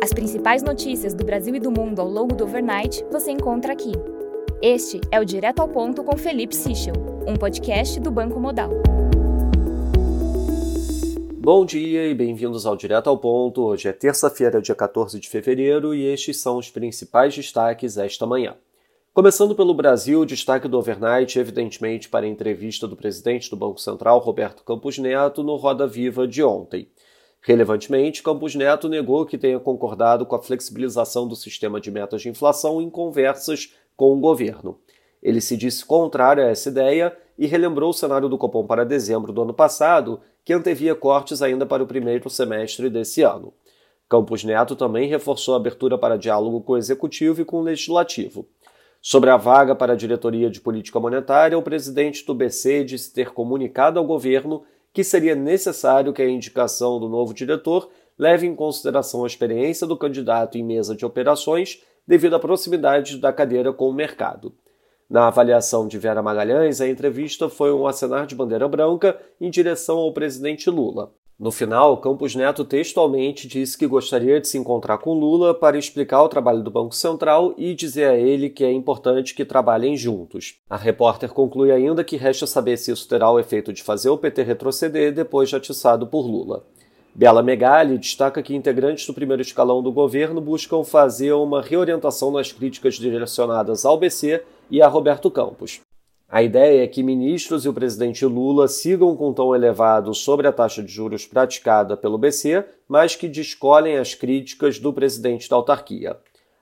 As principais notícias do Brasil e do mundo ao longo do overnight você encontra aqui. Este é o Direto ao Ponto com Felipe Sichel, um podcast do Banco Modal. Bom dia e bem-vindos ao Direto ao Ponto. Hoje é terça-feira, dia 14 de fevereiro, e estes são os principais destaques esta manhã. Começando pelo Brasil, destaque do overnight, evidentemente, para a entrevista do presidente do Banco Central, Roberto Campos Neto, no Roda Viva de ontem. Relevantemente, Campos Neto negou que tenha concordado com a flexibilização do sistema de metas de inflação em conversas com o governo. Ele se disse contrário a essa ideia e relembrou o cenário do Copom para dezembro do ano passado, que antevia cortes ainda para o primeiro semestre desse ano. Campos Neto também reforçou a abertura para diálogo com o executivo e com o legislativo. Sobre a vaga para a diretoria de política monetária, o presidente do BC disse ter comunicado ao governo que seria necessário que a indicação do novo diretor leve em consideração a experiência do candidato em mesa de operações devido à proximidade da cadeira com o mercado. Na avaliação de Vera Magalhães, a entrevista foi um acenar de bandeira branca em direção ao presidente Lula. No final, Campos Neto textualmente disse que gostaria de se encontrar com Lula para explicar o trabalho do Banco Central e dizer a ele que é importante que trabalhem juntos. A repórter conclui ainda que resta saber se isso terá o efeito de fazer o PT retroceder depois de atiçado por Lula. Bela Megali destaca que integrantes do primeiro escalão do governo buscam fazer uma reorientação nas críticas direcionadas ao BC e a Roberto Campos. A ideia é que ministros e o presidente Lula sigam com tom elevado sobre a taxa de juros praticada pelo BC, mas que descolhem as críticas do presidente da autarquia.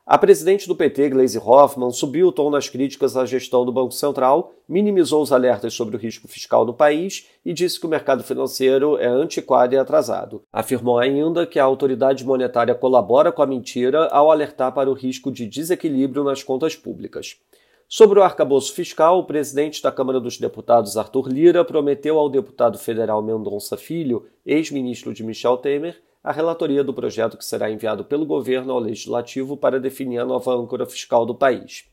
A presidente do PT, Gleisi Hoffmann, subiu o tom nas críticas à gestão do Banco Central, minimizou os alertas sobre o risco fiscal no país e disse que o mercado financeiro é antiquado e atrasado. Afirmou ainda que a autoridade monetária colabora com a mentira ao alertar para o risco de desequilíbrio nas contas públicas. Sobre o arcabouço fiscal, o presidente da Câmara dos Deputados, Arthur Lira, prometeu ao deputado federal Mendonça Filho, ex-ministro de Michel Temer, a relatoria do projeto que será enviado pelo governo ao legislativo para definir a nova âncora fiscal do país.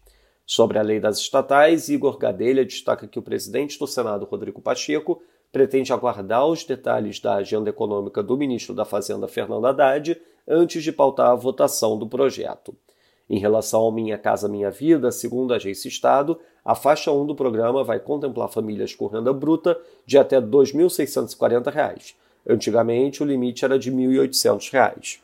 Sobre a lei das estatais, Igor Gadelha destaca que o presidente do Senado, Rodrigo Pacheco, pretende aguardar os detalhes da agenda econômica do ministro da Fazenda, Fernando Haddad, antes de pautar a votação do projeto. Em relação ao Minha Casa Minha Vida, segundo a Agência Estado, a faixa 1 do programa vai contemplar famílias com renda bruta de até R$ 2.640. Antigamente, o limite era de R$ 1.800.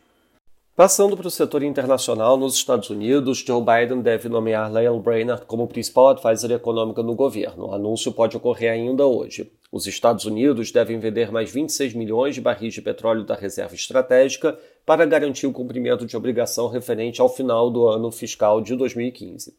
Passando para o setor internacional, nos Estados Unidos, Joe Biden deve nomear Lael Brainerd como principal advisor econômica no governo. O anúncio pode ocorrer ainda hoje. Os Estados Unidos devem vender mais 26 milhões de barris de petróleo da reserva estratégica para garantir o cumprimento de obrigação referente ao final do ano fiscal de 2015.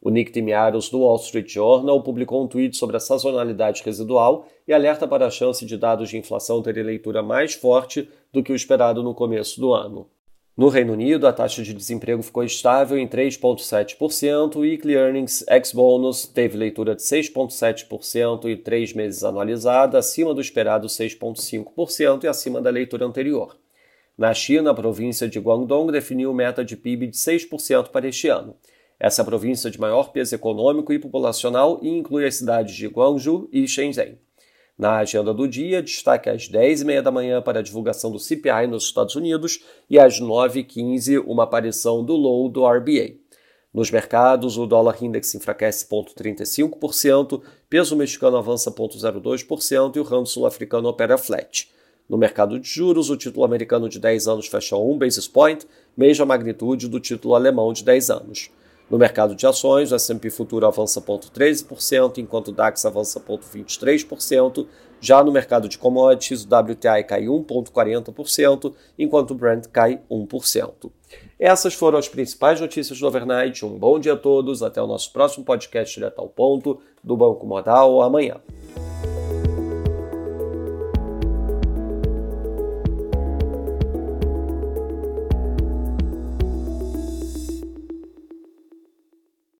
O Nick Timiaros, do Wall Street Journal, publicou um tweet sobre a sazonalidade residual e alerta para a chance de dados de inflação terem leitura mais forte do que o esperado no começo do ano. No Reino Unido, a taxa de desemprego ficou estável em 3,7%, o Weekly Earnings ex-bônus teve leitura de 6,7% e três meses anualizada, acima do esperado 6,5% e acima da leitura anterior. Na China, a província de Guangdong definiu meta de PIB de 6% para este ano. Essa província de maior peso econômico e populacional e inclui as cidades de Guangzhou e Shenzhen. Na agenda do dia, destaque às 10h30 da manhã para a divulgação do CPI nos Estados Unidos e às 9h15 uma aparição do low do RBA. Nos mercados, o dólar index enfraquece 0,35%, peso mexicano avança 0,02% e o ramo sul-africano opera flat. No mercado de juros, o título americano de 10 anos fecha 1 basis point, mesma magnitude do título alemão de 10 anos. No mercado de ações, o S&P Futuro avança 0,13%, enquanto o DAX avança 0,23%. Já no mercado de commodities, o WTI cai 1,40%, enquanto o Brent cai 1%. Essas foram as principais notícias do overnight. Um bom dia a todos. Até o nosso próximo podcast direto ao ponto do Banco Modal amanhã.